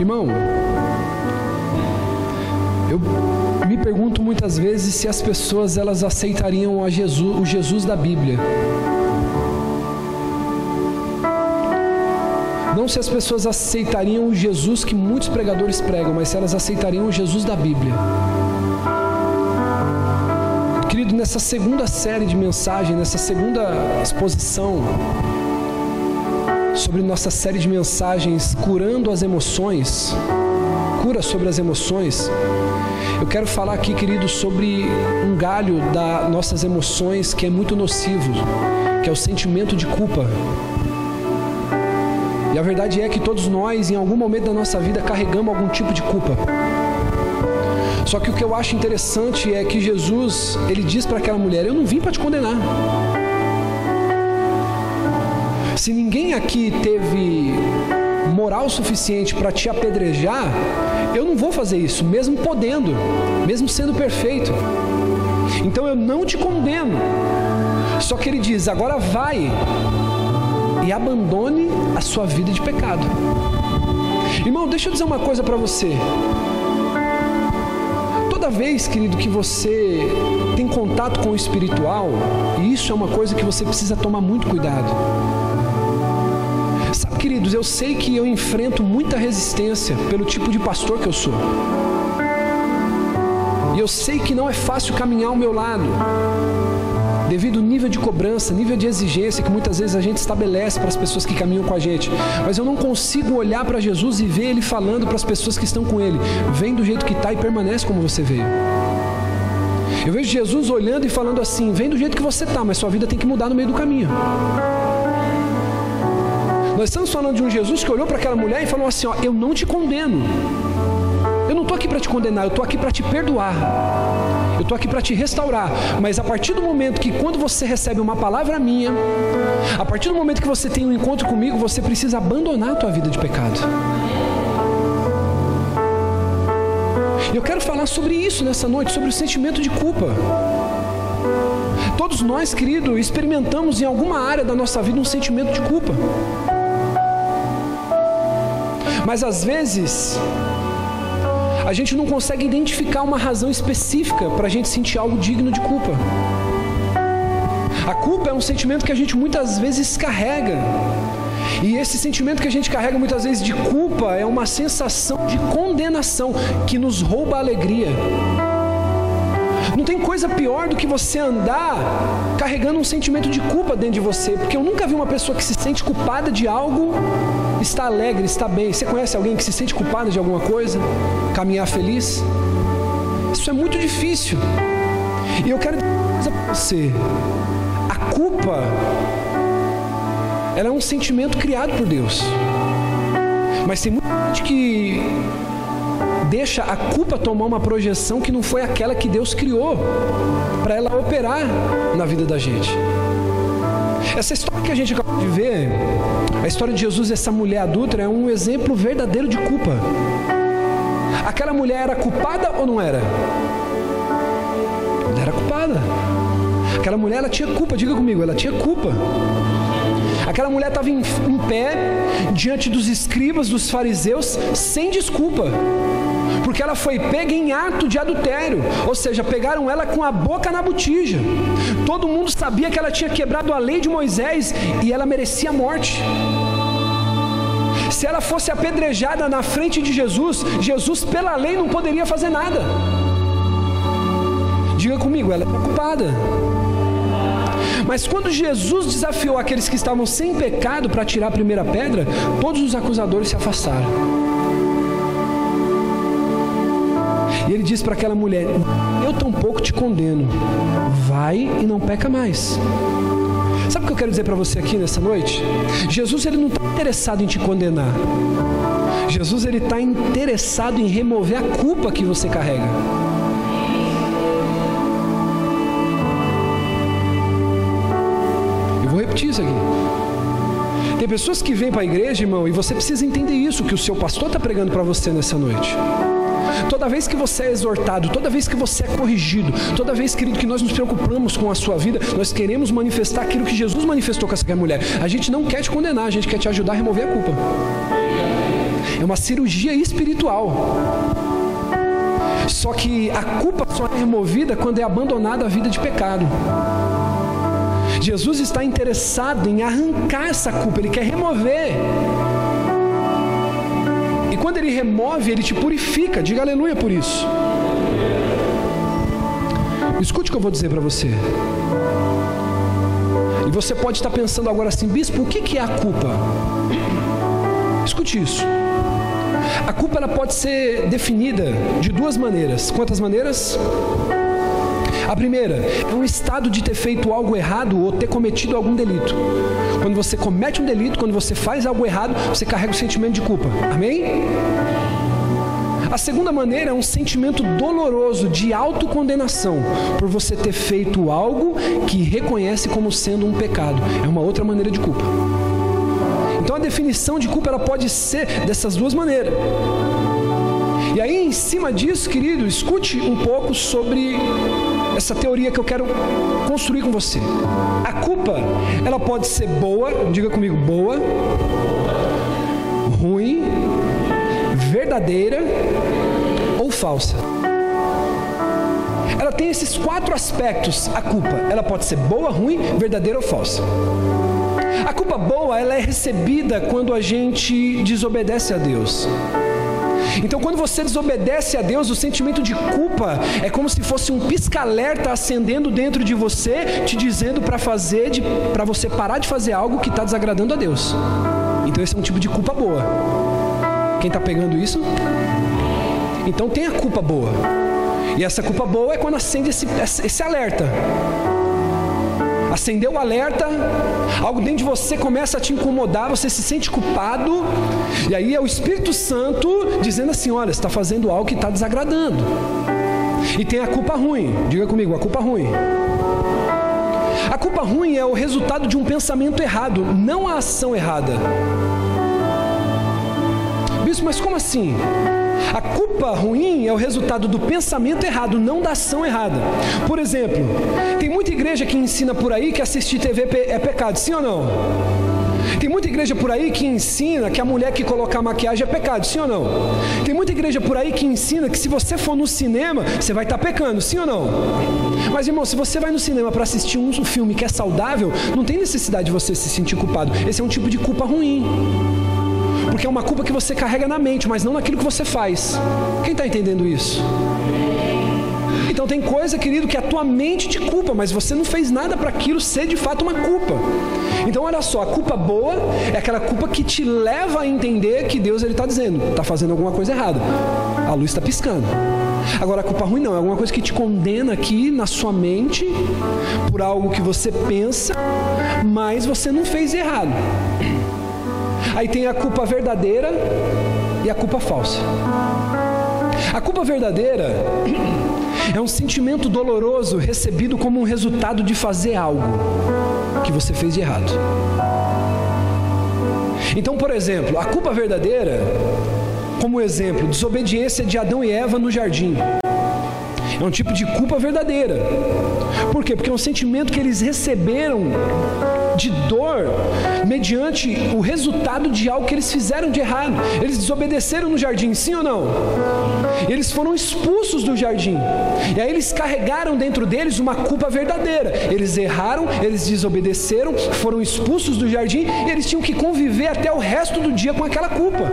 Irmão, eu me pergunto muitas vezes se as pessoas elas aceitariam a Jesus, o Jesus da Bíblia. Não se as pessoas aceitariam o Jesus que muitos pregadores pregam, mas se elas aceitariam o Jesus da Bíblia. Querido, nessa segunda série de mensagens, nessa segunda exposição sobre nossa série de mensagens Curando as Emoções, cura sobre as emoções, eu quero falar aqui, querido, sobre um galho das nossas emoções que é muito nocivo, que é o sentimento de culpa. E a verdade é que todos nós, em algum momento da nossa vida, carregamos algum tipo de culpa. Só que o que eu acho interessante é que Jesus, ele diz para aquela mulher: Eu não vim para te condenar. Se ninguém aqui teve moral suficiente para te apedrejar, eu não vou fazer isso, mesmo podendo, mesmo sendo perfeito. Então eu não te condeno. Só que ele diz: agora vai e abandone a sua vida de pecado. Irmão, deixa eu dizer uma coisa para você. Toda vez, querido, que você tem contato com o espiritual, isso é uma coisa que você precisa tomar muito cuidado. Queridos, eu sei que eu enfrento muita resistência pelo tipo de pastor que eu sou. E eu sei que não é fácil caminhar ao meu lado devido ao nível de cobrança, nível de exigência que muitas vezes a gente estabelece para as pessoas que caminham com a gente. Mas eu não consigo olhar para Jesus e ver Ele falando para as pessoas que estão com Ele: vem do jeito que está e permanece como você veio. Eu vejo Jesus olhando e falando assim: vem do jeito que você está, mas sua vida tem que mudar no meio do caminho. Nós estamos falando de um Jesus que olhou para aquela mulher e falou assim: ó, eu não te condeno. Eu não estou aqui para te condenar, eu estou aqui para te perdoar. Eu estou aqui para te restaurar. Mas a partir do momento que quando você recebe uma palavra minha, a partir do momento que você tem um encontro comigo, você precisa abandonar a tua vida de pecado. Eu quero falar sobre isso nessa noite, sobre o sentimento de culpa. Todos nós, querido, experimentamos em alguma área da nossa vida um sentimento de culpa. Mas às vezes a gente não consegue identificar uma razão específica para a gente sentir algo digno de culpa. A culpa é um sentimento que a gente muitas vezes carrega. E esse sentimento que a gente carrega muitas vezes de culpa é uma sensação de condenação que nos rouba a alegria. Não tem coisa pior do que você andar carregando um sentimento de culpa dentro de você, porque eu nunca vi uma pessoa que se sente culpada de algo, está alegre, está bem. Você conhece alguém que se sente culpada de alguma coisa? Caminhar feliz? Isso é muito difícil. E eu quero dizer uma coisa para você. A culpa ela é um sentimento criado por Deus. Mas tem muita gente que deixa a culpa tomar uma projeção que não foi aquela que Deus criou para ela operar na vida da gente. Essa história que a gente acabou de ver, a história de Jesus e essa mulher adulta, é um exemplo verdadeiro de culpa. Aquela mulher era culpada ou não era? Ela era culpada. Aquela mulher ela tinha culpa, diga comigo, ela tinha culpa. Aquela mulher estava em, em pé diante dos escribas, dos fariseus, sem desculpa porque ela foi pega em ato de adultério, ou seja, pegaram ela com a boca na botija. Todo mundo sabia que ela tinha quebrado a lei de Moisés e ela merecia morte. Se ela fosse apedrejada na frente de Jesus, Jesus, pela lei, não poderia fazer nada. Diga comigo, ela é preocupada. Mas quando Jesus desafiou aqueles que estavam sem pecado para tirar a primeira pedra, todos os acusadores se afastaram. E ele diz para aquela mulher: Eu tampouco te condeno, vai e não peca mais. Sabe o que eu quero dizer para você aqui nessa noite? Jesus ele não está interessado em te condenar. Jesus ele está interessado em remover a culpa que você carrega. Eu vou repetir isso aqui. Tem pessoas que vêm para a igreja, irmão, e você precisa entender isso que o seu pastor está pregando para você nessa noite. Toda vez que você é exortado, toda vez que você é corrigido, toda vez, querido, que nós nos preocupamos com a sua vida, nós queremos manifestar aquilo que Jesus manifestou com essa mulher. A gente não quer te condenar, a gente quer te ajudar a remover a culpa. é uma cirurgia espiritual. Só que a culpa só é removida quando é abandonada a vida de pecado. Jesus está interessado em arrancar essa culpa, ele quer remover. E quando ele remove, ele te purifica. Diga aleluia por isso. Escute o que eu vou dizer para você. E você pode estar pensando agora assim, bispo, o que é a culpa? Escute isso. A culpa ela pode ser definida de duas maneiras. Quantas maneiras? A primeira é um estado de ter feito algo errado ou ter cometido algum delito. Quando você comete um delito, quando você faz algo errado, você carrega o sentimento de culpa. Amém? A segunda maneira é um sentimento doloroso de autocondenação por você ter feito algo que reconhece como sendo um pecado. É uma outra maneira de culpa. Então a definição de culpa ela pode ser dessas duas maneiras. E aí, em cima disso, querido, escute um pouco sobre essa teoria que eu quero construir com você. A culpa, ela pode ser boa, diga comigo, boa, ruim, verdadeira ou falsa. Ela tem esses quatro aspectos, a culpa. Ela pode ser boa, ruim, verdadeira ou falsa. A culpa boa, ela é recebida quando a gente desobedece a Deus. Então, quando você desobedece a Deus, o sentimento de culpa é como se fosse um pisca-alerta acendendo dentro de você, te dizendo para fazer, para você parar de fazer algo que está desagradando a Deus. Então, esse é um tipo de culpa boa. Quem está pegando isso? Então, tem a culpa boa. E essa culpa boa é quando acende esse, esse alerta acendeu o alerta, algo dentro de você começa a te incomodar, você se sente culpado, e aí é o Espírito Santo dizendo assim: olha, você está fazendo algo que está desagradando. E tem a culpa ruim, diga comigo, a culpa ruim. A culpa ruim é o resultado de um pensamento errado, não a ação errada. Bispo, mas como assim? A culpa ruim é o resultado do pensamento errado, não da ação errada. Por exemplo, tem muita igreja que ensina por aí que assistir TV é pecado, sim ou não? Tem muita igreja por aí que ensina que a mulher que colocar maquiagem é pecado, sim ou não? Tem muita igreja por aí que ensina que se você for no cinema, você vai estar tá pecando, sim ou não? Mas irmão, se você vai no cinema para assistir um filme que é saudável, não tem necessidade de você se sentir culpado. Esse é um tipo de culpa ruim. Porque é uma culpa que você carrega na mente, mas não naquilo que você faz. Quem está entendendo isso? Então tem coisa, querido, que a tua mente te culpa, mas você não fez nada para aquilo ser de fato uma culpa. Então olha só, a culpa boa é aquela culpa que te leva a entender que Deus ele está dizendo, está fazendo alguma coisa errada. A luz está piscando. Agora a culpa ruim não, é alguma coisa que te condena aqui na sua mente por algo que você pensa, mas você não fez errado. Aí tem a culpa verdadeira e a culpa falsa. A culpa verdadeira é um sentimento doloroso recebido como um resultado de fazer algo que você fez de errado. Então, por exemplo, a culpa verdadeira, como exemplo, desobediência de Adão e Eva no jardim. É um tipo de culpa verdadeira. Por quê? Porque é um sentimento que eles receberam de dor mediante o resultado de algo que eles fizeram de errado. Eles desobedeceram no jardim, sim ou não? Eles foram expulsos do jardim. E aí eles carregaram dentro deles uma culpa verdadeira. Eles erraram, eles desobedeceram, foram expulsos do jardim e eles tinham que conviver até o resto do dia com aquela culpa.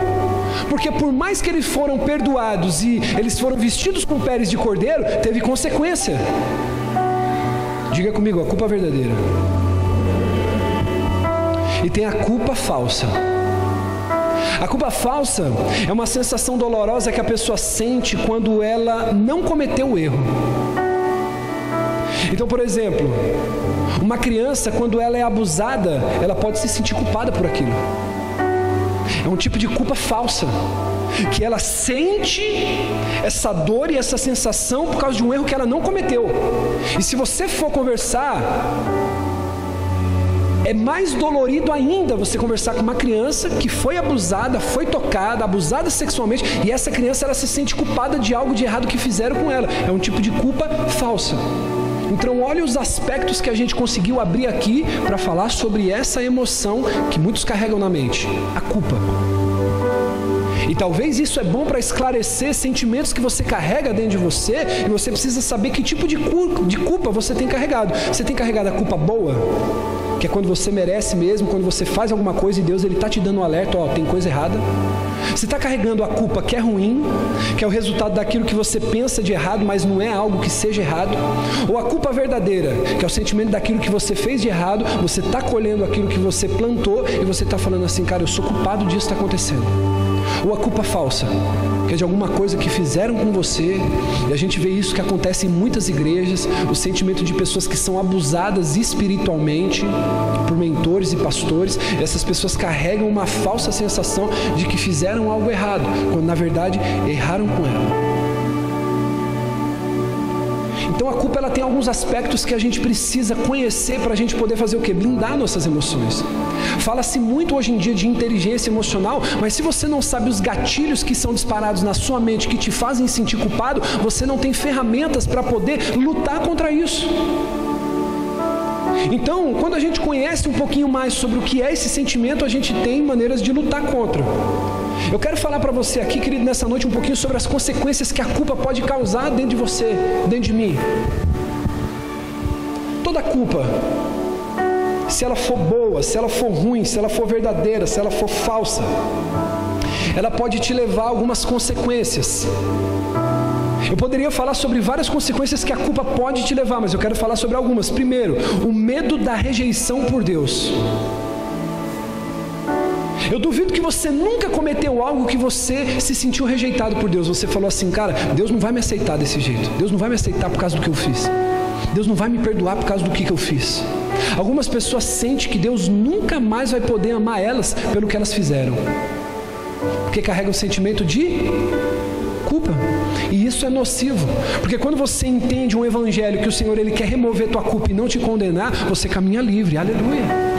Porque por mais que eles foram perdoados e eles foram vestidos com peles de cordeiro, teve consequência. Diga comigo, a culpa verdadeira. E tem a culpa falsa. A culpa falsa é uma sensação dolorosa que a pessoa sente quando ela não cometeu o erro. Então, por exemplo, uma criança, quando ela é abusada, ela pode se sentir culpada por aquilo. É um tipo de culpa falsa. Que ela sente essa dor e essa sensação por causa de um erro que ela não cometeu. E se você for conversar é mais dolorido ainda você conversar com uma criança que foi abusada, foi tocada, abusada sexualmente, e essa criança ela se sente culpada de algo de errado que fizeram com ela. É um tipo de culpa falsa. Então, olhe os aspectos que a gente conseguiu abrir aqui para falar sobre essa emoção que muitos carregam na mente: a culpa. E talvez isso é bom para esclarecer sentimentos que você carrega dentro de você e você precisa saber que tipo de culpa você tem carregado. Você tem carregado a culpa boa? Que é quando você merece mesmo, quando você faz alguma coisa e Deus ele está te dando um alerta, ó, tem coisa errada. Você está carregando a culpa que é ruim, que é o resultado daquilo que você pensa de errado, mas não é algo que seja errado, ou a culpa verdadeira, que é o sentimento daquilo que você fez de errado, você está colhendo aquilo que você plantou e você está falando assim, cara, eu sou culpado disso está acontecendo. Ou a culpa falsa, que é de alguma coisa que fizeram com você, e a gente vê isso que acontece em muitas igrejas, o sentimento de pessoas que são abusadas espiritualmente por mentores e pastores, e essas pessoas carregam uma falsa sensação de que fizeram algo errado, quando na verdade erraram com ela. Então a culpa ela tem alguns aspectos que a gente precisa conhecer para a gente poder fazer o que? Blindar nossas emoções. Fala-se muito hoje em dia de inteligência emocional, mas se você não sabe os gatilhos que são disparados na sua mente que te fazem sentir culpado, você não tem ferramentas para poder lutar contra isso. Então, quando a gente conhece um pouquinho mais sobre o que é esse sentimento, a gente tem maneiras de lutar contra. Eu quero falar para você aqui, querido, nessa noite um pouquinho sobre as consequências que a culpa pode causar dentro de você, dentro de mim. Toda culpa, se ela for boa, se ela for ruim, se ela for verdadeira, se ela for falsa, ela pode te levar a algumas consequências. Eu poderia falar sobre várias consequências que a culpa pode te levar, mas eu quero falar sobre algumas. Primeiro, o medo da rejeição por Deus. Eu duvido que você nunca cometeu algo que você se sentiu rejeitado por Deus. Você falou assim, cara, Deus não vai me aceitar desse jeito. Deus não vai me aceitar por causa do que eu fiz. Deus não vai me perdoar por causa do que, eu fiz. Algumas pessoas sentem que Deus nunca mais vai poder amar elas pelo que elas fizeram. Porque carregam o sentimento de culpa. E isso é nocivo, porque quando você entende um evangelho que o Senhor ele quer remover tua culpa e não te condenar, você caminha livre. Aleluia.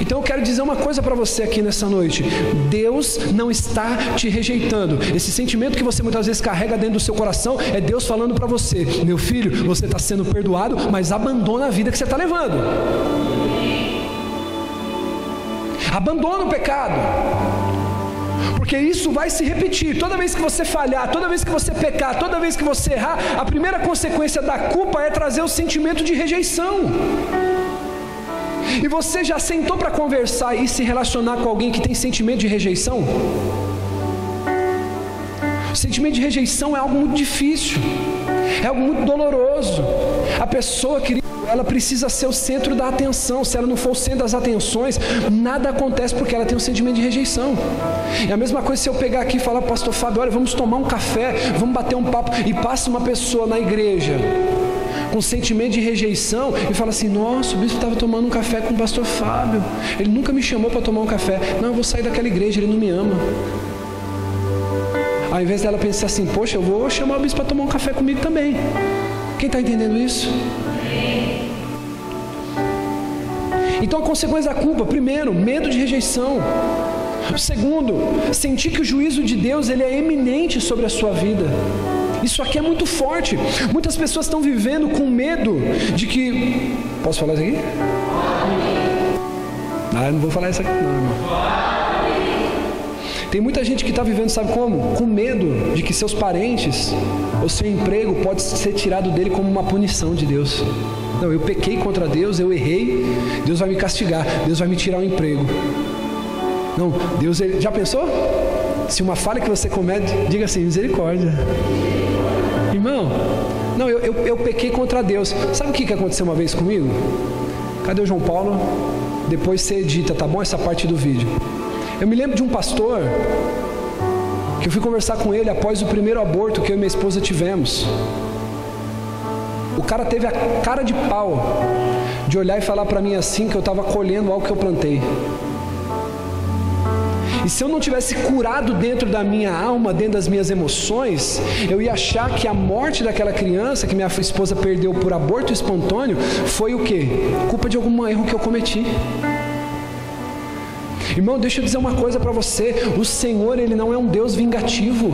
Então eu quero dizer uma coisa para você aqui nessa noite: Deus não está te rejeitando. Esse sentimento que você muitas vezes carrega dentro do seu coração é Deus falando para você: meu filho, você está sendo perdoado, mas abandona a vida que você está levando. Abandona o pecado. Porque isso vai se repetir. Toda vez que você falhar, toda vez que você pecar, toda vez que você errar, a primeira consequência da culpa é trazer o sentimento de rejeição. E você já sentou para conversar e se relacionar com alguém que tem sentimento de rejeição? Sentimento de rejeição é algo muito difícil, é algo muito doloroso. A pessoa, querido, ela precisa ser o centro da atenção. Se ela não for o centro das atenções, nada acontece porque ela tem um sentimento de rejeição. É a mesma coisa se eu pegar aqui e falar, pastor Fábio, olha, vamos tomar um café, vamos bater um papo, e passa uma pessoa na igreja com sentimento de rejeição e fala assim: Nossa, o bispo estava tomando um café com o pastor Fábio, ele nunca me chamou para tomar um café. Não, eu vou sair daquela igreja, ele não me ama. Ao invés dela pensar assim: Poxa, eu vou chamar o bispo para tomar um café comigo também. Quem está entendendo isso? Então a consequência da culpa, primeiro, medo de rejeição. Segundo, sentir que o juízo de Deus ele é eminente sobre a sua vida. Isso aqui é muito forte. Muitas pessoas estão vivendo com medo de que. Posso falar isso aqui? Ah, eu não vou falar isso aqui, não, irmão. Tem muita gente que está vivendo, sabe como? Com medo de que seus parentes ou seu emprego pode ser tirado dele como uma punição de Deus. Não, eu pequei contra Deus, eu errei, Deus vai me castigar, Deus vai me tirar o emprego. Não, Deus, ele, já pensou? Se uma falha que você comete, diga assim: misericórdia. Irmão, não, eu, eu, eu pequei contra Deus. Sabe o que, que aconteceu uma vez comigo? Cadê o João Paulo? Depois você edita, tá bom? Essa parte do vídeo. Eu me lembro de um pastor que eu fui conversar com ele após o primeiro aborto que eu e minha esposa tivemos. O cara teve a cara de pau de olhar e falar para mim assim que eu estava colhendo algo que eu plantei. Se eu não tivesse curado dentro da minha alma, dentro das minhas emoções, eu ia achar que a morte daquela criança que minha esposa perdeu por aborto espontâneo foi o quê? Culpa de algum erro que eu cometi. Irmão, deixa eu dizer uma coisa para você: o Senhor, Ele não é um Deus vingativo.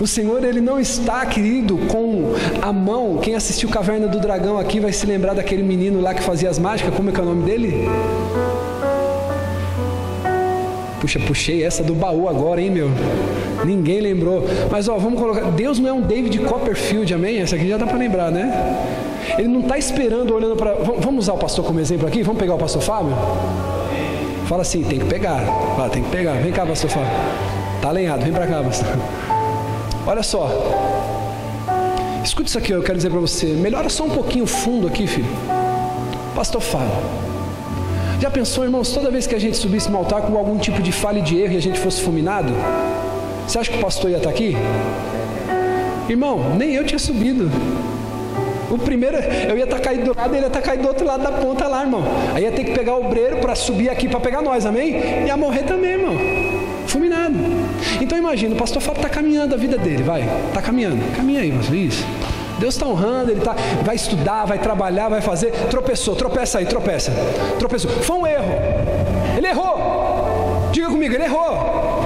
O Senhor, Ele não está, querido, com a mão. Quem assistiu Caverna do Dragão aqui vai se lembrar daquele menino lá que fazia as mágicas. Como é que é o nome dele? Puxa, puxei essa do baú agora, hein, meu? Ninguém lembrou. Mas, ó, vamos colocar. Deus não é um David Copperfield, amém? Essa aqui já dá para lembrar, né? Ele não está esperando, olhando para. Vamos usar o pastor como exemplo aqui? Vamos pegar o pastor Fábio? Fala assim, tem que pegar. Fala, tem que pegar. Vem cá, pastor Fábio. Tá alinhado, vem para cá, pastor. Olha só. Escuta isso aqui, eu quero dizer para você. Melhora só um pouquinho o fundo aqui, filho. Pastor Fábio. Já pensou, irmãos, toda vez que a gente subisse no altar com algum tipo de falha de erro e a gente fosse fulminado? Você acha que o pastor ia estar aqui? Irmão, nem eu tinha subido. O primeiro, eu ia estar caído do lado, ele ia estar caído do outro lado da ponta lá, irmão. Aí ia ter que pegar o obreiro para subir aqui para pegar nós, amém? Ia morrer também, irmão. Fulminado. Então imagina, o pastor Fábio está caminhando a vida dele, vai. Está caminhando. Caminha aí, mas isso. Deus está honrando, ele tá, vai estudar, vai trabalhar, vai fazer. Tropeçou, tropeça aí, tropeça. Tropeçou. Foi um erro. Ele errou. Diga comigo, ele errou.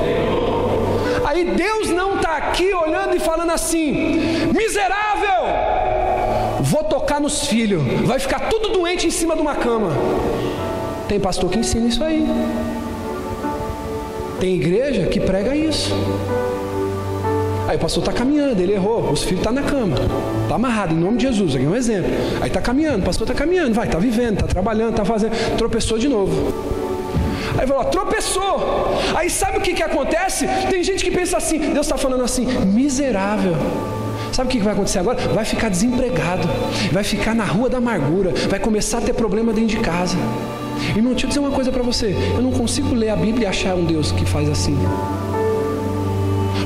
Aí Deus não está aqui olhando e falando assim: miserável, vou tocar nos filhos, vai ficar tudo doente em cima de uma cama. Tem pastor que ensina isso aí. Tem igreja que prega isso. Aí o pastor está caminhando, ele errou, os filhos estão tá na cama, está amarrado, em nome de Jesus, aqui é um exemplo. Aí está caminhando, o pastor está caminhando, vai, está vivendo, está trabalhando, está fazendo, tropeçou de novo. Aí falou, tropeçou. Aí sabe o que, que acontece? Tem gente que pensa assim, Deus está falando assim, miserável. Sabe o que vai acontecer agora? Vai ficar desempregado, vai ficar na rua da amargura, vai começar a ter problema dentro de casa. Irmão, deixa eu dizer uma coisa para você: eu não consigo ler a Bíblia e achar um Deus que faz assim.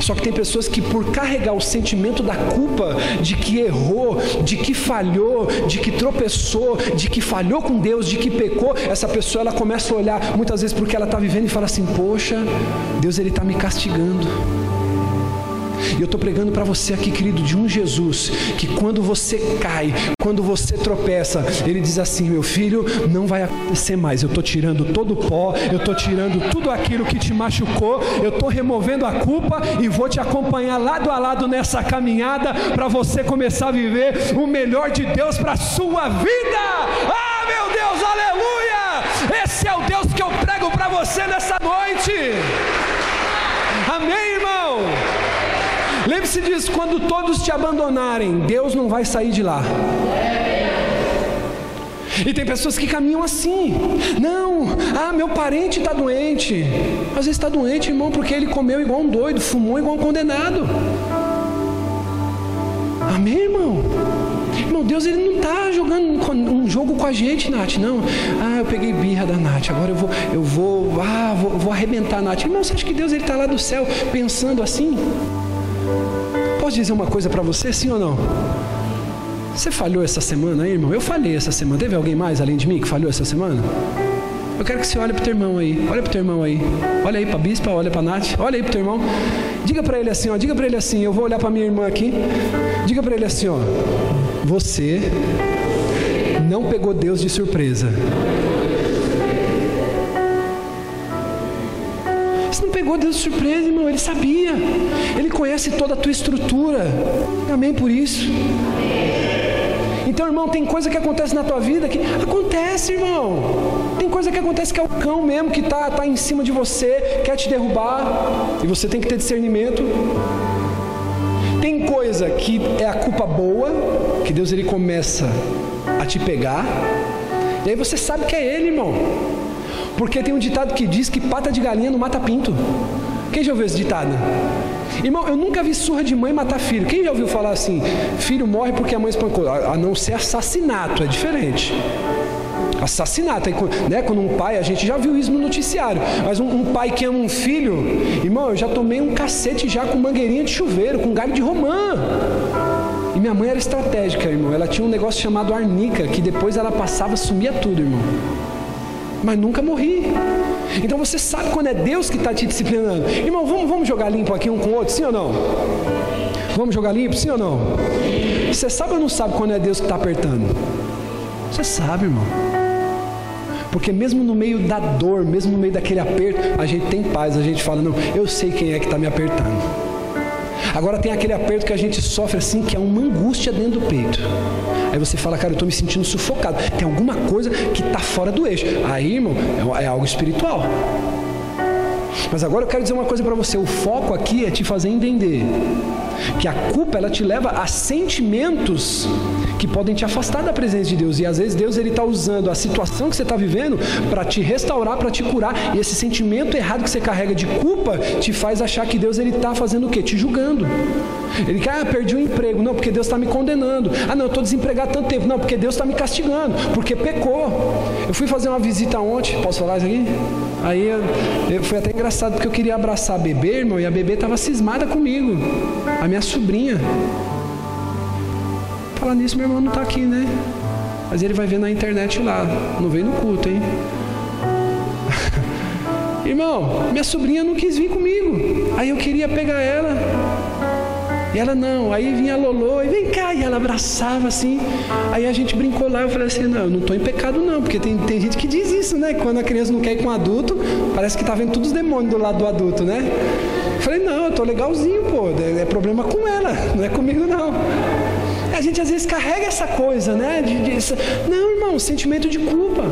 Só que tem pessoas que, por carregar o sentimento da culpa, de que errou, de que falhou, de que tropeçou, de que falhou com Deus, de que pecou, essa pessoa ela começa a olhar muitas vezes porque ela está vivendo e fala assim: Poxa, Deus ele está me castigando. Eu estou pregando para você aqui, querido, de um Jesus que quando você cai, quando você tropeça, ele diz assim: meu filho, não vai acontecer mais. Eu estou tirando todo o pó, eu estou tirando tudo aquilo que te machucou, eu estou removendo a culpa e vou te acompanhar lado a lado nessa caminhada para você começar a viver o melhor de Deus para a sua vida. Ah, meu Deus, aleluia! Esse é o Deus que eu prego para você nessa noite. Amém, irmão? Lembre-se disso: quando todos te abandonarem, Deus não vai sair de lá. E tem pessoas que caminham assim. Não, ah, meu parente está doente. Às vezes está doente, irmão, porque ele comeu igual um doido, fumou igual um condenado. Amém, irmão? Irmão, Deus ele não está jogando um jogo com a gente, Nath. Não. Ah, eu peguei birra da Nath. Agora eu vou, eu vou, ah, vou, vou arrebentar a Nath. Irmão, você acha que Deus ele está lá do céu pensando assim? Posso dizer uma coisa para você, sim ou não? Você falhou essa semana aí, irmão? Eu falhei essa semana. Teve alguém mais além de mim que falhou essa semana? Eu quero que você olhe para o teu irmão aí. Olha para o teu irmão aí. Olha aí para a bispa, olha para a Nath. Olha aí para o teu irmão. Diga para ele assim, ó. Diga para ele assim. Eu vou olhar para minha irmã aqui. Diga para ele assim, ó. Você não pegou Deus de surpresa. Pegou Deus de surpresa, irmão. Ele sabia. Ele conhece toda a tua estrutura. Amém por isso. Então, irmão, tem coisa que acontece na tua vida que acontece, irmão. Tem coisa que acontece que é o cão mesmo que está tá em cima de você, quer te derrubar, e você tem que ter discernimento. Tem coisa que é a culpa boa, que Deus ele começa a te pegar, e aí você sabe que é ele, irmão. Porque tem um ditado que diz que pata de galinha não mata pinto. Quem já ouviu esse ditado? Irmão, eu nunca vi surra de mãe matar filho. Quem já ouviu falar assim? Filho morre porque a mãe espancou. A não ser assassinato, é diferente. Assassinato, né? Quando um pai, a gente já viu isso no noticiário, mas um, um, pai que ama um filho, irmão, eu já tomei um cacete já com mangueirinha de chuveiro, com galho de romã. E minha mãe era estratégica, irmão. Ela tinha um negócio chamado arnica, que depois ela passava, sumia tudo, irmão mas nunca morri. Então você sabe quando é Deus que está te disciplinando. Irmão, vamos, vamos jogar limpo aqui um com o outro, sim ou não? Vamos jogar limpo, sim ou não? Você sabe ou não sabe quando é Deus que está apertando? Você sabe, irmão. Porque mesmo no meio da dor, mesmo no meio daquele aperto, a gente tem paz, a gente fala, não, eu sei quem é que está me apertando. Agora tem aquele aperto que a gente sofre assim, que é uma angústia dentro do peito. Aí você fala, cara, eu estou me sentindo sufocado. Tem alguma coisa que está fora do eixo. Aí, irmão, é algo espiritual. Mas agora eu quero dizer uma coisa para você: o foco aqui é te fazer entender que a culpa ela te leva a sentimentos que podem te afastar da presença de Deus. E às vezes Deus ele está usando a situação que você está vivendo para te restaurar, para te curar. E esse sentimento errado que você carrega de culpa te faz achar que Deus ele está fazendo o quê? Te julgando. Ele quer, ah, perdi o emprego. Não, porque Deus está me condenando. Ah, não, eu estou desempregado tanto tempo. Não, porque Deus está me castigando. Porque pecou. Eu fui fazer uma visita ontem. Posso falar isso aqui? Aí eu, eu, foi até engraçado porque eu queria abraçar a bebê, irmão, e a bebê estava cismada comigo. A minha sobrinha. Falar nisso, meu irmão não está aqui, né? Mas ele vai ver na internet lá. Não veio no culto, hein? Irmão, minha sobrinha não quis vir comigo. Aí eu queria pegar ela. E ela não, aí vinha a Lolô e vem cá, e ela abraçava assim. Aí a gente brincou lá, eu falei assim, não, eu não estou em pecado não, porque tem, tem gente que diz isso, né? Quando a criança não quer ir com o adulto, parece que está vendo todos os demônios do lado do adulto, né? Eu falei, não, eu estou legalzinho, pô, é, é problema com ela, não é comigo não. A gente às vezes carrega essa coisa, né? De, de, não, irmão, sentimento de culpa.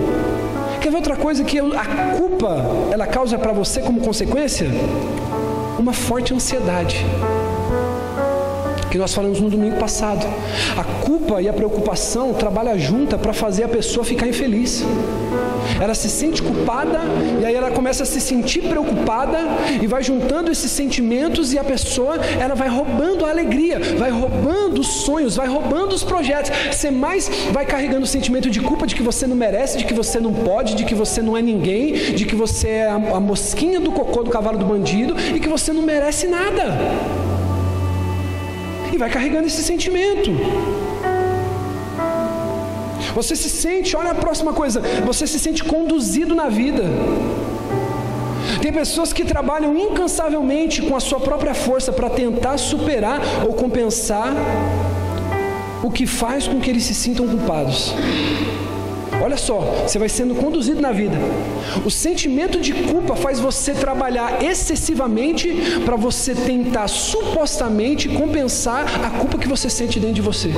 Quer ver outra coisa que a culpa ela causa para você como consequência? Uma forte ansiedade que nós falamos no domingo passado. A culpa e a preocupação trabalham junta para fazer a pessoa ficar infeliz. Ela se sente culpada e aí ela começa a se sentir preocupada e vai juntando esses sentimentos e a pessoa ela vai roubando a alegria, vai roubando os sonhos, vai roubando os projetos. Você mais vai carregando o sentimento de culpa de que você não merece, de que você não pode, de que você não é ninguém, de que você é a mosquinha do cocô do cavalo do bandido e que você não merece nada e vai carregando esse sentimento. Você se sente, olha a próxima coisa, você se sente conduzido na vida. Tem pessoas que trabalham incansavelmente com a sua própria força para tentar superar ou compensar o que faz com que eles se sintam culpados. Olha só, você vai sendo conduzido na vida. O sentimento de culpa faz você trabalhar excessivamente para você tentar supostamente compensar a culpa que você sente dentro de você.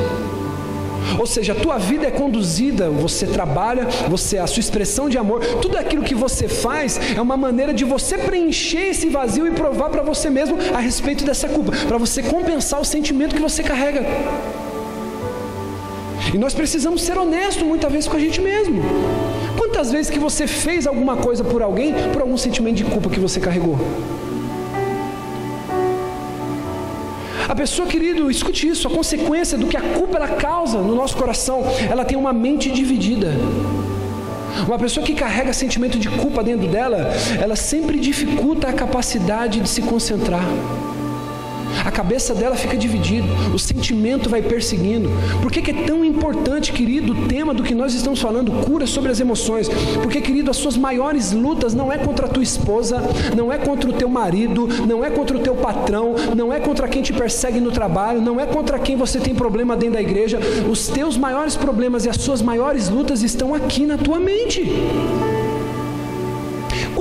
Ou seja, a tua vida é conduzida, você trabalha, você a sua expressão de amor, tudo aquilo que você faz é uma maneira de você preencher esse vazio e provar para você mesmo a respeito dessa culpa, para você compensar o sentimento que você carrega. E nós precisamos ser honestos muitas vezes com a gente mesmo. Quantas vezes que você fez alguma coisa por alguém por algum sentimento de culpa que você carregou? A pessoa, querido, escute isso, a consequência do que a culpa ela causa no nosso coração, ela tem uma mente dividida. Uma pessoa que carrega sentimento de culpa dentro dela, ela sempre dificulta a capacidade de se concentrar. A cabeça dela fica dividida, o sentimento vai perseguindo. Por que, que, é tão importante, querido, o tema do que nós estamos falando, cura sobre as emoções? Porque, querido, as suas maiores lutas não é contra a tua esposa, não é contra o teu marido, não é contra o teu patrão, não é contra quem te persegue no trabalho, não é contra quem você tem problema dentro da igreja. Os teus maiores problemas e as suas maiores lutas estão aqui na tua mente.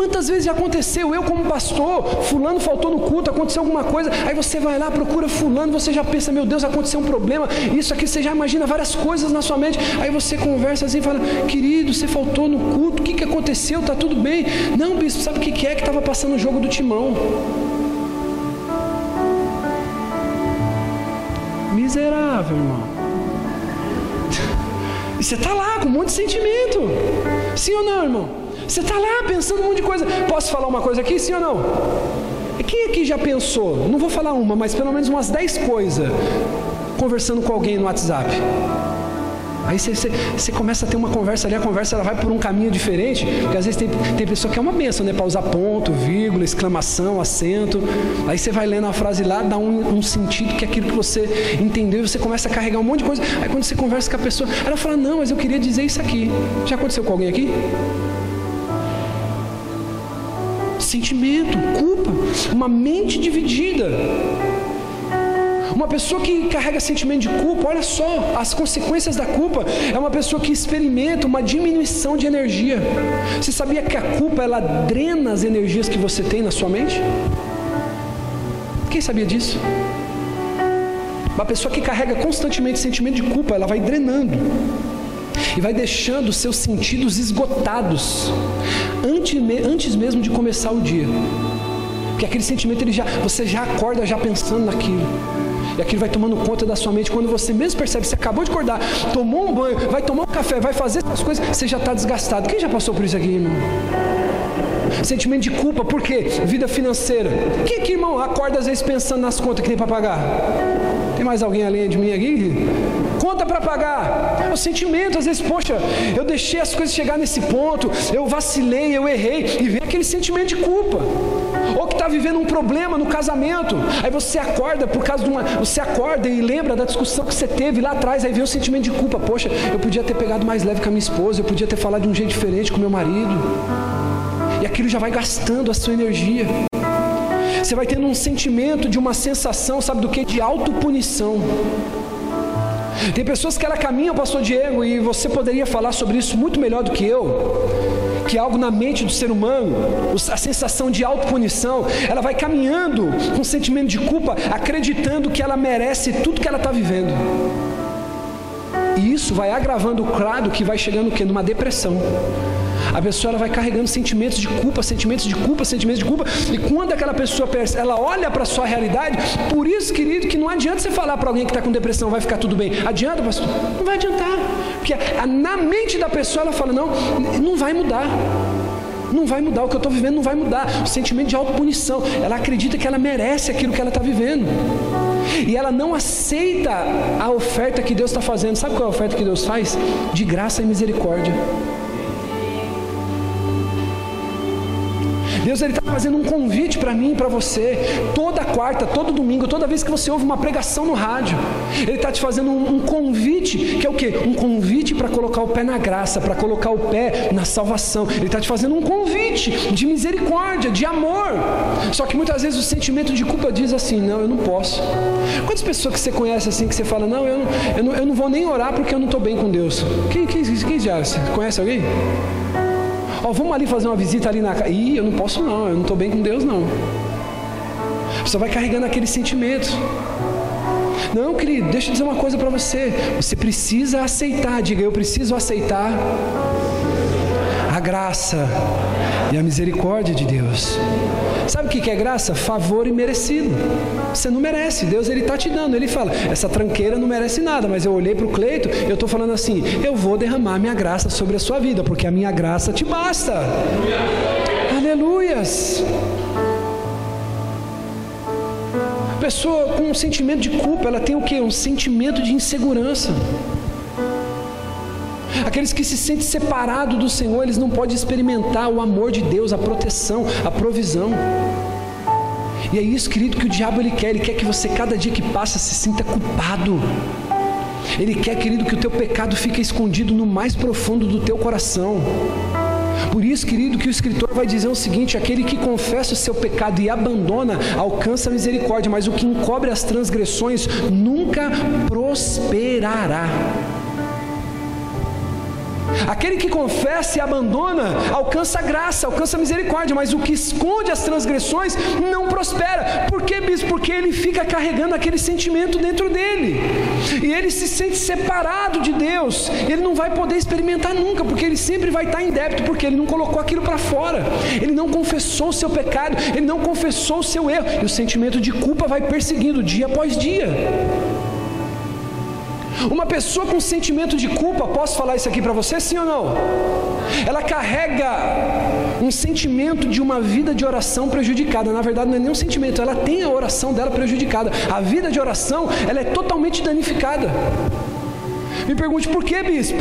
Quantas vezes já aconteceu, eu como pastor, fulano faltou no culto, aconteceu alguma coisa, aí você vai lá, procura fulano, você já pensa, meu Deus, aconteceu um problema, isso aqui, você já imagina várias coisas na sua mente, aí você conversa assim, fala, querido, você faltou no culto, o que, que aconteceu? Está tudo bem? Não, bispo, sabe o que, que é que estava passando o jogo do timão? Miserável, irmão. E você está lá com um monte de sentimento. Sim ou não, irmão? Você está lá pensando um monte de coisa. Posso falar uma coisa aqui, sim ou não? Quem aqui já pensou? Não vou falar uma, mas pelo menos umas 10 coisas conversando com alguém no WhatsApp. Aí você, começa a ter uma conversa ali, a conversa ela vai por um caminho diferente, porque às vezes tem, tem pessoa que é uma benção, né? Para usar ponto, vírgula, exclamação, acento. Aí você vai lendo a frase lá, dá um, um, sentido que é aquilo que você entendeu, e você começa a carregar um monte de coisa. Aí quando você conversa com a pessoa, ela fala, não, mas eu queria dizer isso aqui. Já aconteceu com alguém aqui? Sentimento, culpa, uma mente dividida. Uma pessoa que carrega sentimento de culpa, olha só, as consequências da culpa é uma pessoa que experimenta uma diminuição de energia. Você sabia que a culpa ela drena as energias que você tem na sua mente? Quem sabia disso? A pessoa que carrega constantemente sentimento de culpa, ela vai drenando e vai deixando seus sentidos esgotados antes mesmo de começar o dia. Porque aquele sentimento ele já, você já acorda já pensando naquilo. E aquilo vai tomando conta da sua mente. Quando você mesmo percebe, você acabou de acordar, tomou um banho, vai tomar um café, vai fazer essas coisas, você já está desgastado. Quem já passou por isso aqui, irmão? Sentimento de culpa, por quê? Vida financeira. Quem que, irmão, acorda às vezes pensando nas contas que tem para pagar? Tem mais alguém além de mim aqui? Conta para pagar. O sentimento, às vezes, poxa, eu deixei as coisas chegar nesse ponto, eu vacilei, eu errei, e vem aquele sentimento de culpa. Ou que está vivendo um problema no casamento, aí você acorda por causa de uma. Você acorda e lembra da discussão que você teve lá atrás, aí vem o sentimento de culpa. Poxa, eu podia ter pegado mais leve com a minha esposa, eu podia ter falado de um jeito diferente com meu marido. E aquilo já vai gastando a sua energia. Você vai tendo um sentimento de uma sensação, sabe do que? De autopunição. Tem pessoas que ela caminham, pastor Diego, e você poderia falar sobre isso muito melhor do que eu. Que é algo na mente do ser humano, a sensação de autopunição, ela vai caminhando com sentimento de culpa, acreditando que ela merece tudo que ela está vivendo. E isso vai agravando o claro que vai chegando o quê? Numa depressão. A pessoa ela vai carregando sentimentos de culpa, sentimentos de culpa, sentimentos de culpa. E quando aquela pessoa ela olha para a sua realidade, por isso, querido, que não adianta você falar para alguém que está com depressão, vai ficar tudo bem. Adianta, pastor? Não vai adiantar. Porque na mente da pessoa ela fala, não, não vai mudar. Não vai mudar, o que eu estou vivendo não vai mudar. O sentimento de autopunição. Ela acredita que ela merece aquilo que ela está vivendo. E ela não aceita a oferta que Deus está fazendo. Sabe qual é a oferta que Deus faz? De graça e misericórdia. Deus ele está fazendo um convite para mim e para você. Toda quarta, todo domingo, toda vez que você ouve uma pregação no rádio, Ele está te fazendo um, um, convite, que é o que? Um convite para colocar o pé na graça, para colocar o pé na salvação. Ele está te fazendo um convite de misericórdia, de amor. Só que muitas vezes o sentimento de culpa diz assim: não, eu não posso. Quantas pessoas que você conhece assim que você fala, não, eu não, eu não, eu não vou nem orar porque eu não estou bem com Deus? Quem, quem, quem já? Conhece alguém? Ó, oh, vamos ali fazer uma visita ali na casa. Ih, eu não posso não, eu não estou bem com Deus não. Você vai carregando aquele sentimento. Não, querido, deixa eu dizer uma coisa para você. Você precisa aceitar, diga eu preciso aceitar a graça e a misericórdia de Deus. Sabe o que é graça? Favor imerecido. Você não merece, Deus ele está te dando. Ele fala: essa tranqueira não merece nada, mas eu olhei para o Cleito, eu estou falando assim: eu vou derramar minha graça sobre a sua vida, porque a minha graça te basta. Aleluias. Pessoa com um sentimento de culpa, ela tem o que? Um sentimento de insegurança. Aqueles que se sentem separados do Senhor, eles não podem experimentar o amor de Deus, a proteção, a provisão. E é isso, querido, que o diabo ele quer. Ele quer que você, cada dia que passa, se sinta culpado. Ele quer, querido, que o teu pecado fique escondido no mais profundo do teu coração. Por isso, querido, que o escritor vai dizer o seguinte: aquele que confessa o seu pecado e abandona, alcança a misericórdia, mas o que encobre as transgressões nunca prosperará. Aquele que confessa e abandona alcança graça, alcança misericórdia, mas o que esconde as transgressões não prospera. Por quê, bispo? Porque ele fica carregando aquele sentimento dentro dele. E ele se sente separado de Deus. Ele não vai poder experimentar nunca, porque ele sempre vai estar em débito, porque ele não colocou aquilo para fora. Ele não confessou o seu pecado, ele não confessou o seu erro. E o sentimento de culpa vai perseguindo dia após dia. Uma pessoa com sentimento de culpa, posso falar isso aqui para você, sim ou não? Ela carrega um sentimento de uma vida de oração prejudicada. Na verdade, não é nem um sentimento, ela tem a oração dela prejudicada. A vida de oração, ela é totalmente danificada. Me pergunte por que, bispo?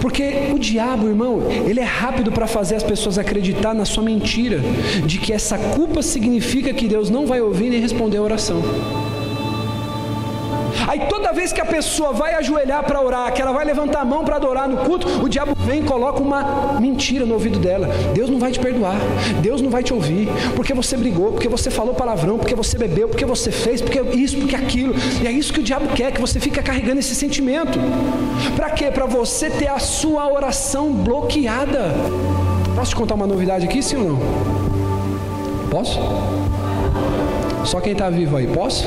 Porque o diabo, irmão, ele é rápido para fazer as pessoas acreditar na sua mentira, de que essa culpa significa que Deus não vai ouvir nem responder a oração. Aí toda vez que a pessoa vai ajoelhar para orar, que ela vai levantar a mão para adorar no culto, o diabo vem e coloca uma mentira no ouvido dela. Deus não vai te perdoar, Deus não vai te ouvir, porque você brigou, porque você falou palavrão, porque você bebeu, porque você fez, porque isso, porque aquilo. E é isso que o diabo quer, que você fica carregando esse sentimento. Para quê? Para você ter a sua oração bloqueada. Posso te contar uma novidade aqui, sim ou não? Posso? Só quem está vivo aí, posso?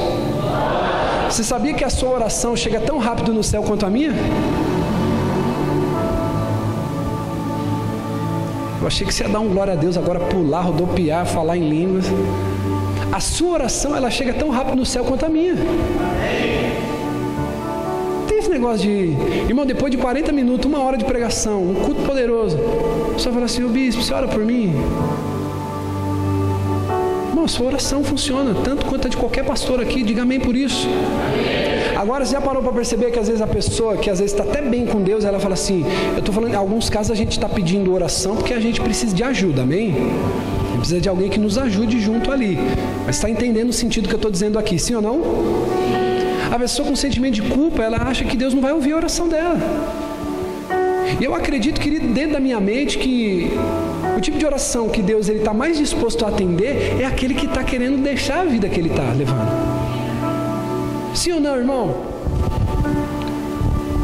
Você sabia que a sua oração chega tão rápido no céu quanto a minha? Eu achei que você ia dar um glória a Deus agora, pular, rodopiar, falar em línguas. A sua oração, ela chega tão rápido no céu quanto a minha. Tem esse negócio de, irmão, depois de 40 minutos, uma hora de pregação, um culto poderoso, você fala assim, o bispo, você ora por mim? Irmão, sua oração funciona, tanto quanto a de qualquer pastor aqui, diga amém por isso. Agora, você já parou para perceber que às vezes a pessoa que às vezes está até bem com Deus, ela fala assim: Eu estou falando, em alguns casos a gente está pedindo oração porque a gente precisa de ajuda, amém? Precisa de alguém que nos ajude junto ali. Mas está entendendo o sentido que eu estou dizendo aqui, sim ou não? A pessoa com sentimento de culpa, ela acha que Deus não vai ouvir a oração dela. E eu acredito, querido, dentro da minha mente, que o tipo de oração que Deus está mais disposto a atender é aquele que está querendo deixar a vida que ele está levando. Sim ou não, irmão?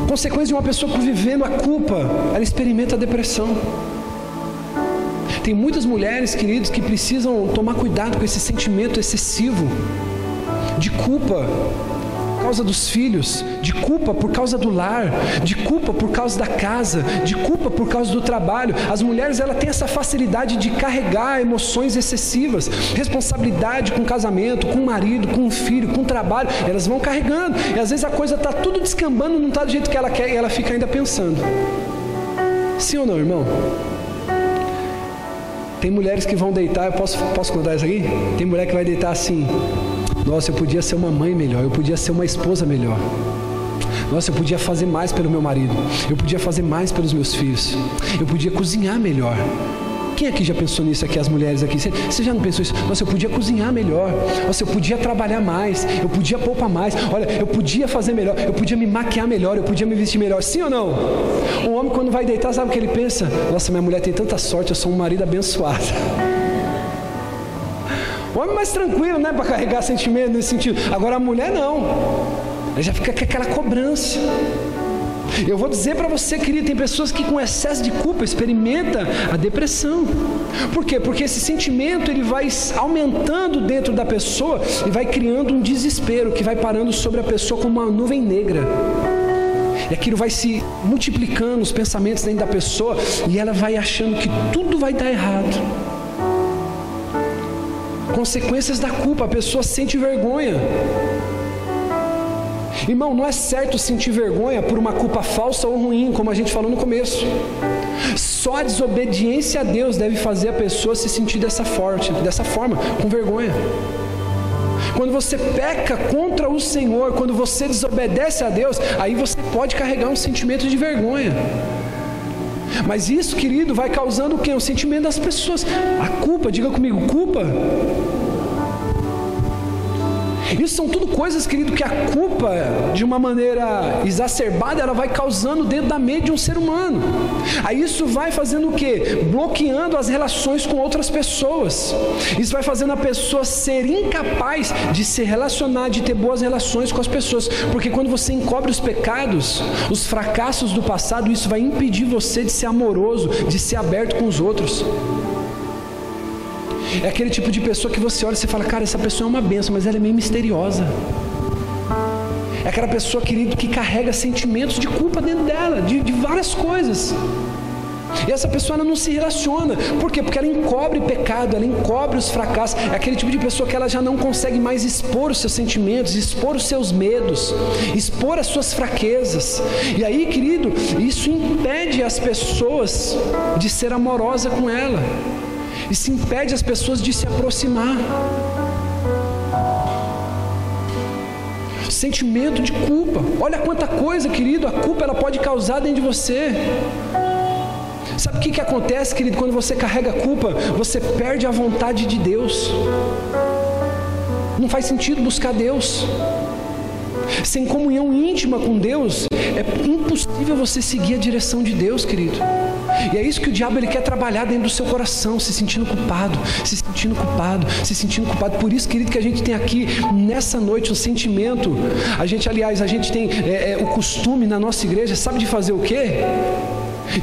Consequência de uma pessoa vivendo a culpa, ela experimenta a depressão. Tem muitas mulheres, queridos, que precisam tomar cuidado com esse sentimento excessivo de culpa causa dos filhos, de culpa por causa do lar, de culpa por causa da casa, de culpa por causa do trabalho. As mulheres ela têm essa facilidade de carregar emoções excessivas, responsabilidade com o casamento, com o marido, com o filho, com o trabalho, elas vão carregando. E às vezes a coisa está tudo descambando, não está do jeito que ela quer e ela fica ainda pensando. Sim ou não, irmão? Tem mulheres que vão deitar, eu posso, posso contar isso aqui? Tem mulher que vai deitar assim, nossa, eu podia ser uma mãe melhor, eu podia ser uma esposa melhor. Nossa, eu podia fazer mais pelo meu marido, eu podia fazer mais pelos meus filhos, eu podia cozinhar melhor. Quem aqui já pensou nisso aqui, as mulheres aqui? Você, já não pensou isso? Nossa, eu podia cozinhar melhor. Nossa, eu podia trabalhar mais. Eu podia poupar mais. Olha, eu podia fazer melhor. Eu podia me maquiar melhor. Eu podia me vestir melhor. Sim ou não? Um homem, quando vai deitar, sabe o que ele pensa? Nossa, minha mulher tem tanta sorte. Eu sou um marido abençoado. O homem mais tranquilo, né, para carregar sentimento nesse sentido. Agora a mulher não. Ela já fica com aquela cobrança. Eu vou dizer para você, querido, tem pessoas que com excesso de culpa experimenta a depressão. Por quê? Porque esse sentimento ele vai aumentando dentro da pessoa e vai criando um desespero que vai parando sobre a pessoa como uma nuvem negra. E aquilo vai se multiplicando os pensamentos dentro da pessoa e ela vai achando que tudo vai dar errado consequências da culpa, a pessoa sente vergonha. Irmão, não é certo sentir vergonha por uma culpa falsa ou ruim, como a gente falou no começo. Só a desobediência a Deus deve fazer a pessoa se sentir dessa, forte, dessa forma, com vergonha. Quando você peca contra o Senhor, quando você desobedece a Deus, aí você pode carregar um sentimento de vergonha. Mas isso, querido, vai causando o quê? O sentimento das pessoas. A culpa, diga comigo, culpa. Isso são tudo coisas, querido, que a culpa, de uma maneira exacerbada, ela vai causando dentro da mente de um ser humano. Aí isso vai fazendo o quê? Bloqueando as relações com outras pessoas. Isso vai fazendo a pessoa ser incapaz de se relacionar, de ter boas relações com as pessoas. Porque quando você encobre os pecados, os fracassos do passado, isso vai impedir você de ser amoroso, de ser aberto com os outros. É aquele tipo de pessoa que você olha e você fala, cara, essa pessoa é uma benção, mas ela é meio misteriosa. É aquela pessoa, querido, que carrega sentimentos de culpa dentro dela, de, de várias coisas. E essa pessoa não se relaciona. Por quê? Porque ela encobre pecado, ela encobre os fracassos. É aquele tipo de pessoa que ela já não consegue mais expor os seus sentimentos, expor os seus medos, expor as suas fraquezas. E aí, querido, isso impede as pessoas de ser amorosa com ela. Isso impede as pessoas de se aproximar. Sentimento de culpa. Olha quanta coisa, querido, a culpa ela pode causar dentro de você. Sabe o que, que acontece, querido, quando você carrega a culpa? Você perde a vontade de Deus. Não faz sentido buscar Deus. Sem comunhão íntima com Deus, é impossível você seguir a direção de Deus, querido. E é isso que o diabo ele quer trabalhar dentro do seu coração, se sentindo culpado, se sentindo culpado, se sentindo culpado. Por isso, querido, que a gente tem aqui nessa noite um sentimento. A gente, aliás, a gente tem é, é, o costume na nossa igreja, sabe de fazer o quê?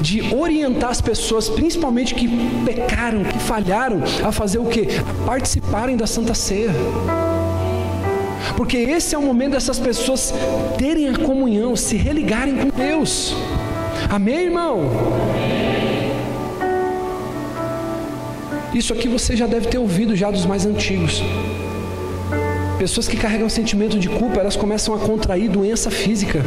de orientar as pessoas, principalmente que pecaram, que falharam, a fazer o quê? A participarem da Santa Ceia. Porque esse é o momento dessas pessoas terem a comunhão, se religarem com Deus. Amém, irmão? Isso aqui você já deve ter ouvido já dos mais antigos. Pessoas que carregam sentimento de culpa, elas começam a contrair doença física.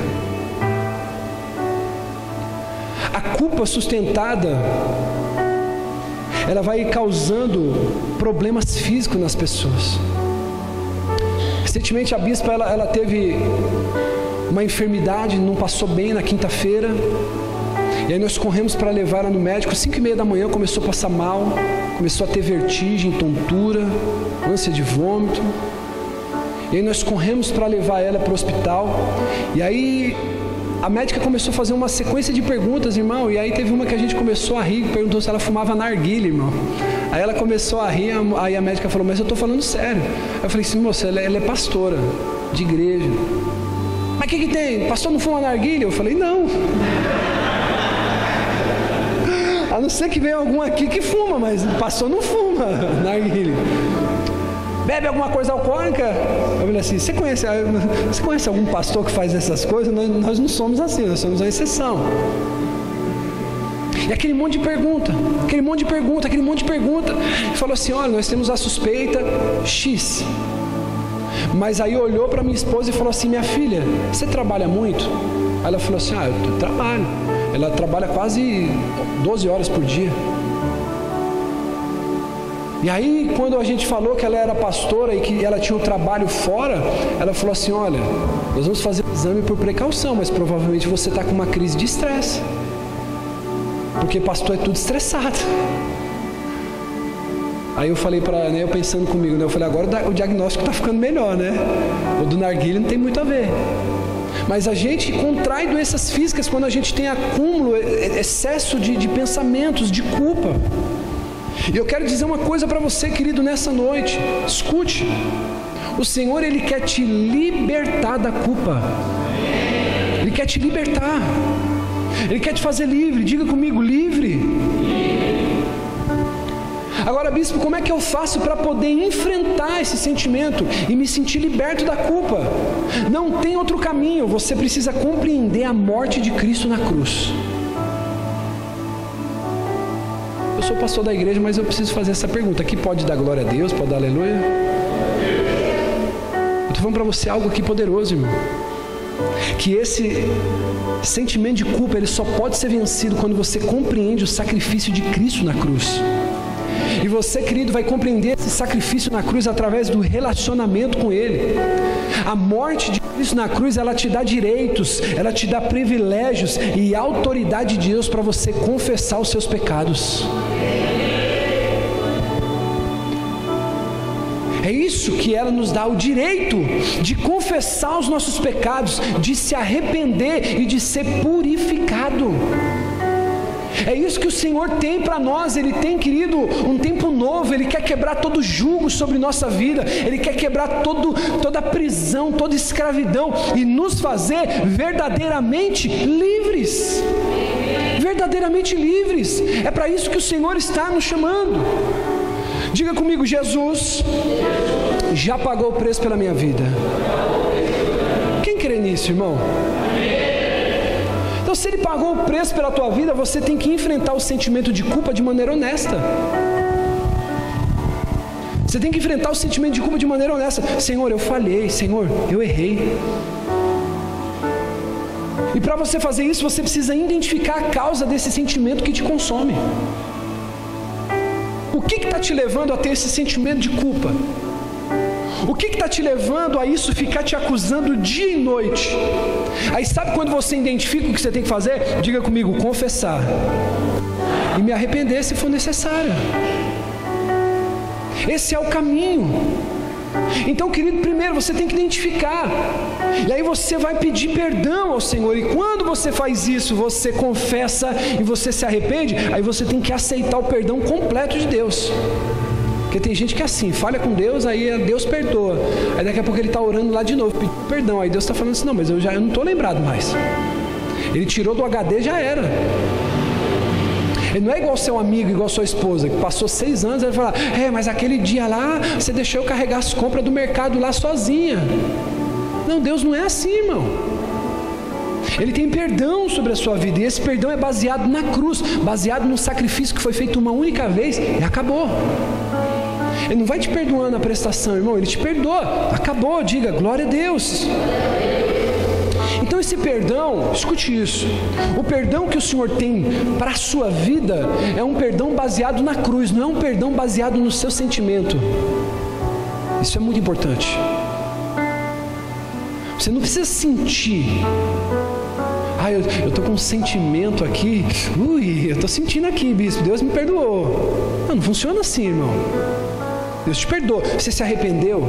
A culpa sustentada, ela vai causando problemas físicos nas pessoas. Recentemente a bispa ela, ela teve uma enfermidade, não passou bem na quinta-feira. E aí nós corremos para levar ela no médico, cinco e meia da manhã começou a passar mal, começou a ter vertigem, tontura, ânsia de vômito. E aí nós corremos para levar ela para o hospital. E aí a médica começou a fazer uma sequência de perguntas, irmão. E aí teve uma que a gente começou a rir, perguntou se ela fumava narguilha, irmão. Aí ela começou a rir, aí a médica falou, mas eu estou falando sério. Eu falei assim, moça, ela, é, ela é pastora de igreja. Mas o que, que tem? Pastor não fuma narguilha? Eu falei, não. A não ser que venha algum aqui que fuma, mas pastor não fuma bebe alguma coisa alcoólica? Eu falei assim, você conhece, você conhece algum pastor que faz essas coisas? Nós, nós não somos assim, nós somos a exceção. E aquele monte de pergunta, aquele monte de pergunta, aquele monte de pergunta. E falou assim: olha, nós temos a suspeita X. Mas aí olhou para minha esposa e falou assim: minha filha, você trabalha muito? Aí ela falou assim: ah, eu trabalho. Ela trabalha quase 12 horas por dia. E aí, quando a gente falou que ela era pastora e que ela tinha um trabalho fora, ela falou assim: Olha, nós vamos fazer o exame por precaução, mas provavelmente você está com uma crise de estresse. Porque pastor é tudo estressado. Aí eu falei para né, eu pensando comigo, né, eu falei, agora o diagnóstico está ficando melhor, né? O do narguilha não tem muito a ver. Mas a gente contrai doenças físicas quando a gente tem acúmulo, excesso de, de pensamentos, de culpa. E eu quero dizer uma coisa para você, querido, nessa noite. Escute. O Senhor ele quer te libertar da culpa. Ele quer te libertar. Ele quer te fazer livre. Diga comigo, livre. Agora, bispo, como é que eu faço para poder enfrentar esse sentimento e me sentir liberto da culpa? Não tem outro caminho. Você precisa compreender a morte de Cristo na cruz. sou pastor da igreja, mas eu preciso fazer essa pergunta. Aqui pode dar glória a Deus, pode dar aleluia? Eu estou falando para você algo aqui poderoso, irmão. Que esse sentimento de culpa, ele só pode ser vencido quando você compreende o sacrifício de Cristo na cruz. E você, querido, vai compreender esse sacrifício na cruz através do relacionamento com Ele. A morte de Cristo na cruz, ela te dá direitos, ela te dá privilégios e autoridade de Deus para você confessar os seus pecados. É isso que ela nos dá o direito de confessar os nossos pecados, de se arrepender e de ser purificado. É isso que o Senhor tem para nós. Ele tem, querido, um tempo novo. Ele quer quebrar todo jugo sobre nossa vida. Ele quer quebrar todo, toda prisão, toda escravidão e nos fazer verdadeiramente livres. Verdadeiramente livres. É para isso que o Senhor está nos chamando. Diga comigo, Jesus já pagou o preço pela minha vida. Quem crê nisso, irmão? Então, se ele pagou o preço pela tua vida, você tem que enfrentar o sentimento de culpa de maneira honesta. Você tem que enfrentar o sentimento de culpa de maneira honesta. Senhor, eu falhei. Senhor, eu errei. E para você fazer isso, você precisa identificar a causa desse sentimento que te consome. O que está te levando a ter esse sentimento de culpa? O que está te levando a isso ficar te acusando dia e noite? Aí sabe quando você identifica o que você tem que fazer? Diga comigo, confessar. E me arrepender se for necessário. Esse é o caminho. Então, querido, primeiro você tem que identificar. E aí você vai pedir perdão ao Senhor. E quando você faz isso, você confessa e você se arrepende, aí você tem que aceitar o perdão completo de Deus. Porque tem gente que é assim, falha com Deus, aí Deus perdoa. Aí daqui a pouco ele está orando lá de novo, pedindo perdão. Aí Deus está falando assim, não, mas eu já eu não estou lembrado mais. Ele tirou do HD, já era. Ele não é igual seu amigo, igual sua esposa, que passou seis anos, ele vai falar, é, mas aquele dia lá, você deixou eu carregar as compras do mercado lá sozinha. Não, Deus não é assim, irmão. Ele tem perdão sobre a sua vida, e esse perdão é baseado na cruz, baseado no sacrifício que foi feito uma única vez e acabou. Ele não vai te perdoando na prestação, irmão, ele te perdoa, acabou, diga glória a Deus. Então, esse perdão, escute isso: o perdão que o Senhor tem para a sua vida é um perdão baseado na cruz, não é um perdão baseado no seu sentimento. Isso é muito importante. Você não precisa sentir. Ah, eu estou com um sentimento aqui. Ui, eu estou sentindo aqui, bispo. Deus me perdoou. Não, não funciona assim, irmão. Deus te perdoa. Você se arrependeu?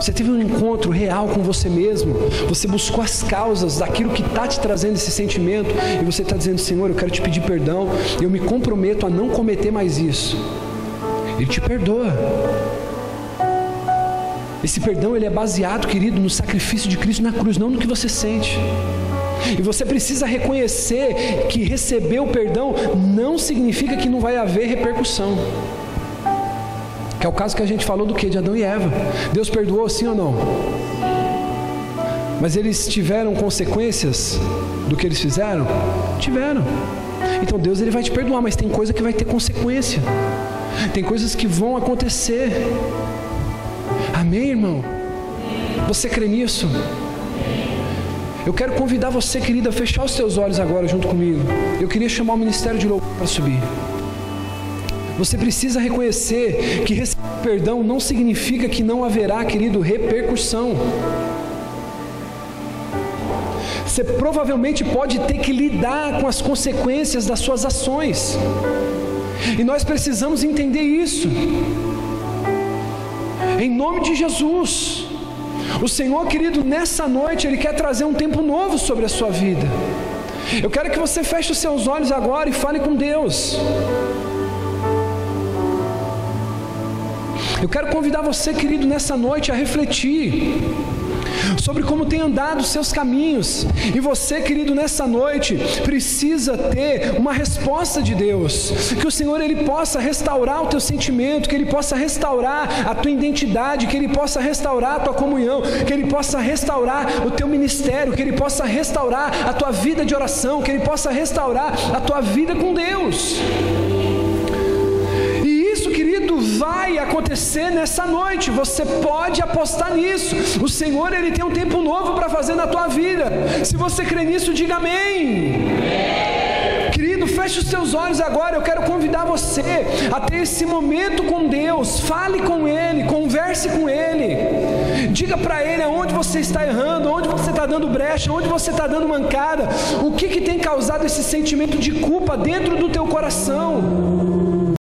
Você teve um encontro real com você mesmo. Você buscou as causas daquilo que está te trazendo esse sentimento. E você está dizendo, Senhor, eu quero te pedir perdão. Eu me comprometo a não cometer mais isso. Ele te perdoa. Esse perdão ele é baseado, querido, no sacrifício de Cristo na cruz, não no que você sente. E você precisa reconhecer que receber o perdão não significa que não vai haver repercussão. Que é o caso que a gente falou do que? De Adão e Eva. Deus perdoou sim ou não? Mas eles tiveram consequências do que eles fizeram? Tiveram. Então Deus ele vai te perdoar, mas tem coisa que vai ter consequência. Tem coisas que vão acontecer. Amém, irmão? Você crê nisso? Eu quero convidar você, querida, a fechar os seus olhos agora junto comigo. Eu queria chamar o ministério de louvor para subir. Você precisa reconhecer que receber perdão não significa que não haverá, querido, repercussão. Você provavelmente pode ter que lidar com as consequências das suas ações. E nós precisamos entender isso. Em nome de Jesus. O Senhor, querido, nessa noite, Ele quer trazer um tempo novo sobre a sua vida. Eu quero que você feche os seus olhos agora e fale com Deus. Eu quero convidar você, querido, nessa noite a refletir sobre como tem andado os seus caminhos. E você, querido, nessa noite precisa ter uma resposta de Deus, que o Senhor ele possa restaurar o teu sentimento, que ele possa restaurar a tua identidade, que ele possa restaurar a tua comunhão, que ele possa restaurar o teu ministério, que ele possa restaurar a tua vida de oração, que ele possa restaurar a tua vida com Deus vai acontecer nessa noite. Você pode apostar nisso. O Senhor ele tem um tempo novo para fazer na tua vida. Se você crê nisso, diga amém. Querido, feche os seus olhos agora. Eu quero convidar você a ter esse momento com Deus. Fale com Ele, converse com Ele. Diga para Ele aonde você está errando, onde você está dando brecha, onde você está dando mancada. O que, que tem causado esse sentimento de culpa dentro do teu coração?